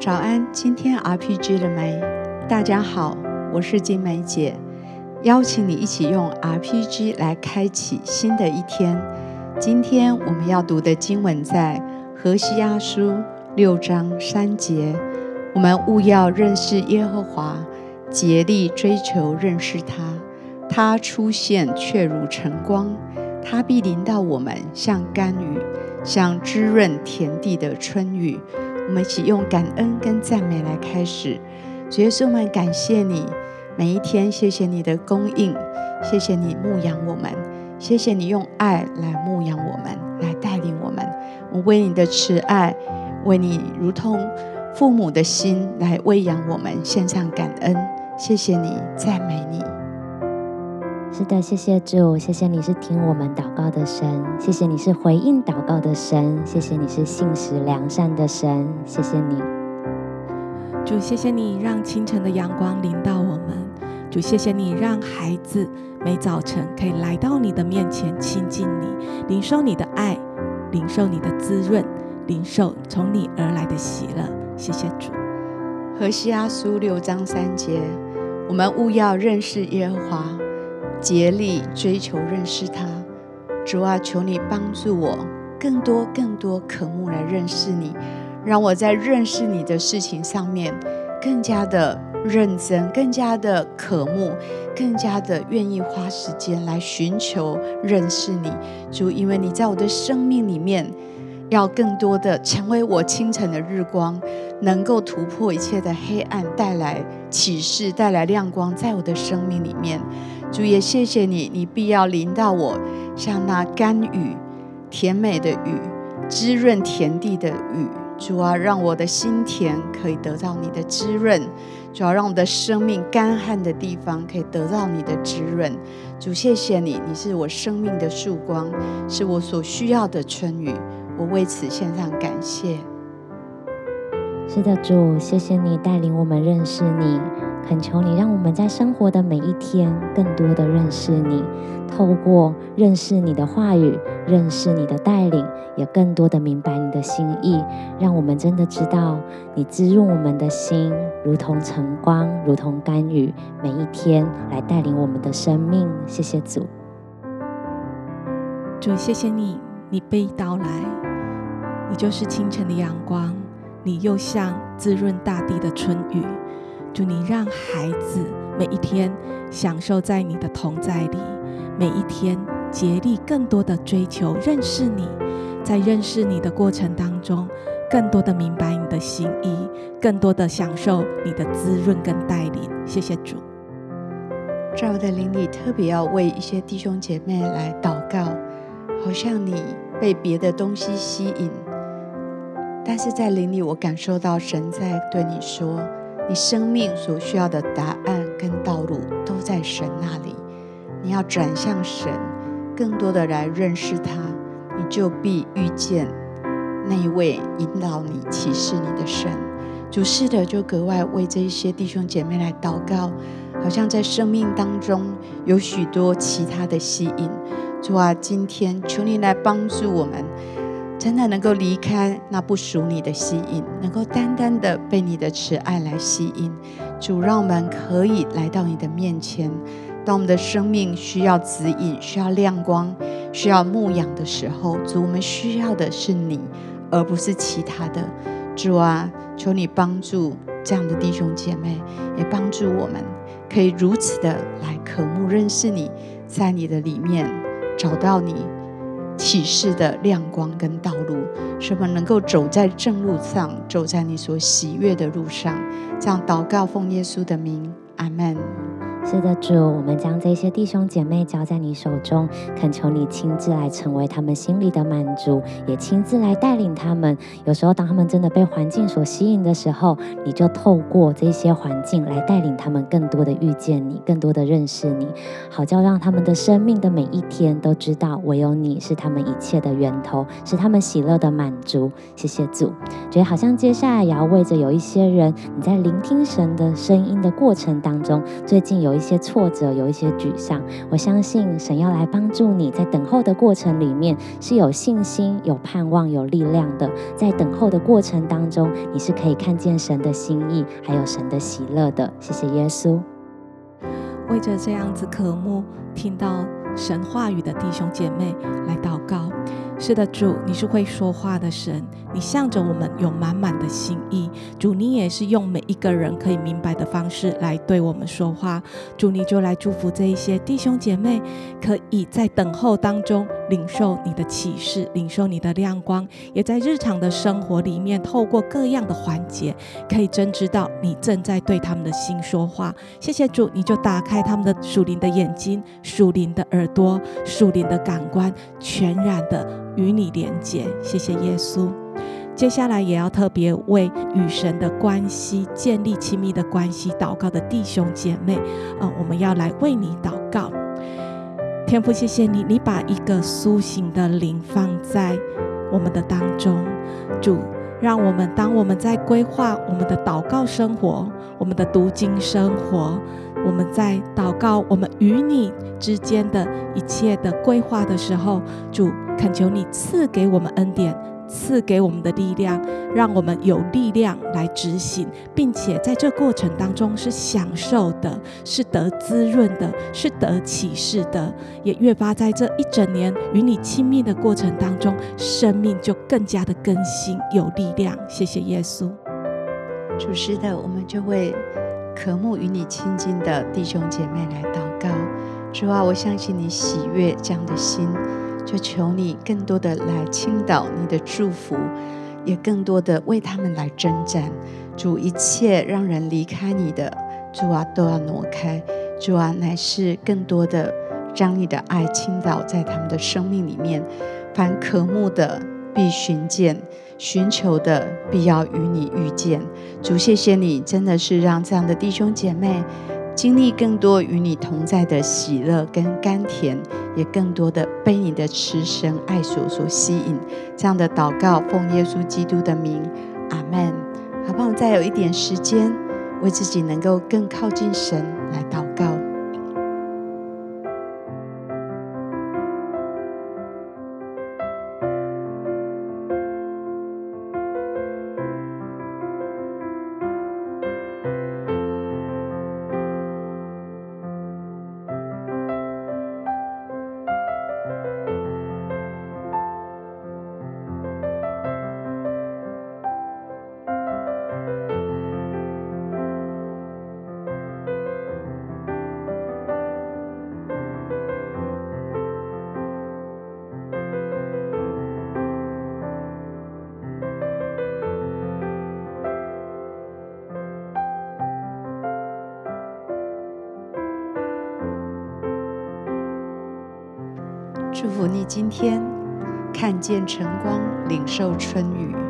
早安，今天 RPG 了没？大家好，我是金梅姐，邀请你一起用 RPG 来开启新的一天。今天我们要读的经文在何西阿书六章三节，我们务要认识耶和华，竭力追求认识他。他出现却如晨光，他必临到我们，像甘雨，像滋润田地的春雨。我们一起用感恩跟赞美来开始。主耶稣，我们感谢你，每一天，谢谢你的供应，谢谢你牧养我们，谢谢你用爱来牧养我们，来带领我们。我为你的慈爱，为你如同父母的心来喂养我们，献上感恩。谢谢你，赞美你。是的，谢谢主，谢谢你是听我们祷告的神，谢谢你是回应祷告的神，谢谢你是信实良善的神，谢谢你，主，谢谢你让清晨的阳光临到我们，主，谢谢你让孩子每早晨可以来到你的面前亲近你，领受你的爱，领受你的滋润，领受从你而来的喜乐，谢谢主。何西阿书六章三节，我们务要认识耶和华。竭力追求认识他，主啊，求你帮助我，更多更多渴慕来认识你，让我在认识你的事情上面更加的认真，更加的渴慕，更加的愿意花时间来寻求认识你。主，因为你在我的生命里面，要更多的成为我清晨的日光，能够突破一切的黑暗，带来启示，带来亮光，在我的生命里面。主也谢谢你，你必要临到我，像那甘雨、甜美的雨、滋润田地的雨。主啊，让我的心田可以得到你的滋润；主啊，让我的生命干旱的地方可以得到你的滋润。主，谢谢你，你是我生命的曙光，是我所需要的春雨。我为此献上感谢。是的，主，谢谢你带领我们认识你。恳求你，让我们在生活的每一天，更多的认识你，透过认识你的话语，认识你的带领，也更多的明白你的心意，让我们真的知道你滋润我们的心，如同晨光，如同甘雨，每一天来带领我们的生命。谢谢主，主，谢谢你，你背道来，你就是清晨的阳光，你又像滋润大地的春雨。祝你让孩子每一天享受在你的同在里，每一天竭力更多的追求认识你，在认识你的过程当中，更多的明白你的心意，更多的享受你的滋润跟带领。谢谢主。在我的灵里，特别要为一些弟兄姐妹来祷告，好像你被别的东西吸引，但是在灵里，我感受到神在对你说。你生命所需要的答案跟道路都在神那里，你要转向神，更多的来认识他，你就必遇见那一位引导你、启示你的神。主是的，就格外为这一些弟兄姐妹来祷告，好像在生命当中有许多其他的吸引。主啊，今天求你来帮助我们。真的能够离开那不属你的吸引，能够单单的被你的慈爱来吸引。主，让我们可以来到你的面前。当我们的生命需要指引、需要亮光、需要牧养的时候，主，我们需要的是你，而不是其他的。主啊，求你帮助这样的弟兄姐妹，也帮助我们，可以如此的来渴慕认识你，在你的里面找到你。启示的亮光跟道路，什么能够走在正路上，走在你所喜悦的路上。这样祷告，奉耶稣的名，阿门。是的，主，我们将这些弟兄姐妹交在你手中，恳求你亲自来成为他们心里的满足，也亲自来带领他们。有时候，当他们真的被环境所吸引的时候，你就透过这些环境来带领他们，更多的遇见你，更多的认识你，好叫让他们的生命的每一天都知道，唯有你是他们一切的源头，是他们喜乐的满足。谢谢主。觉得好像接下来也要为着有一些人，你在聆听神的声音的过程当中，最近有有一些挫折，有一些沮丧。我相信神要来帮助你在等候的过程里面是有信心、有盼望、有力量的。在等候的过程当中，你是可以看见神的心意，还有神的喜乐的。谢谢耶稣。为着这样子渴慕听到神话语的弟兄姐妹来祷告。是的，主，你是会说话的神，你向着我们有满满的心意。主，你也是用每一个人可以明白的方式来对我们说话。主，你就来祝福这一些弟兄姐妹，可以在等候当中领受你的启示，领受你的亮光，也在日常的生活里面，透过各样的环节，可以真知道你正在对他们的心说话。谢谢主，你就打开他们的属灵的眼睛、属灵的耳朵、属灵的感官，全然的。与你连结，谢谢耶稣。接下来也要特别为与神的关系建立亲密的关系祷告的弟兄姐妹，呃，我们要来为你祷告。天父，谢谢你，你把一个苏醒的灵放在我们的当中，主，让我们当我们在规划我们的祷告生活、我们的读经生活，我们在祷告我们与你之间的一切的规划的时候，主。恳求你赐给我们恩典，赐给我们的力量，让我们有力量来执行，并且在这过程当中是享受的，是得滋润的，是得启示的，也越发在这一整年与你亲密的过程当中，生命就更加的更新有力量。谢谢耶稣。主是的，我们就会渴慕与你亲近的弟兄姐妹来祷告。主啊，我相信你喜悦这样的心。就求你更多的来倾倒你的祝福，也更多的为他们来征战。主，一切让人离开你的，主啊，都要挪开。主啊，乃是更多的将你的爱倾倒在他们的生命里面。凡渴慕的必寻见，寻求的必要与你遇见。主，谢谢你，真的是让这样的弟兄姐妹。经历更多与你同在的喜乐跟甘甜，也更多的被你的慈神爱所所吸引。这样的祷告，奉耶稣基督的名，阿门。好不好？再有一点时间，为自己能够更靠近神来祷祝福你今天看见晨光，领受春雨。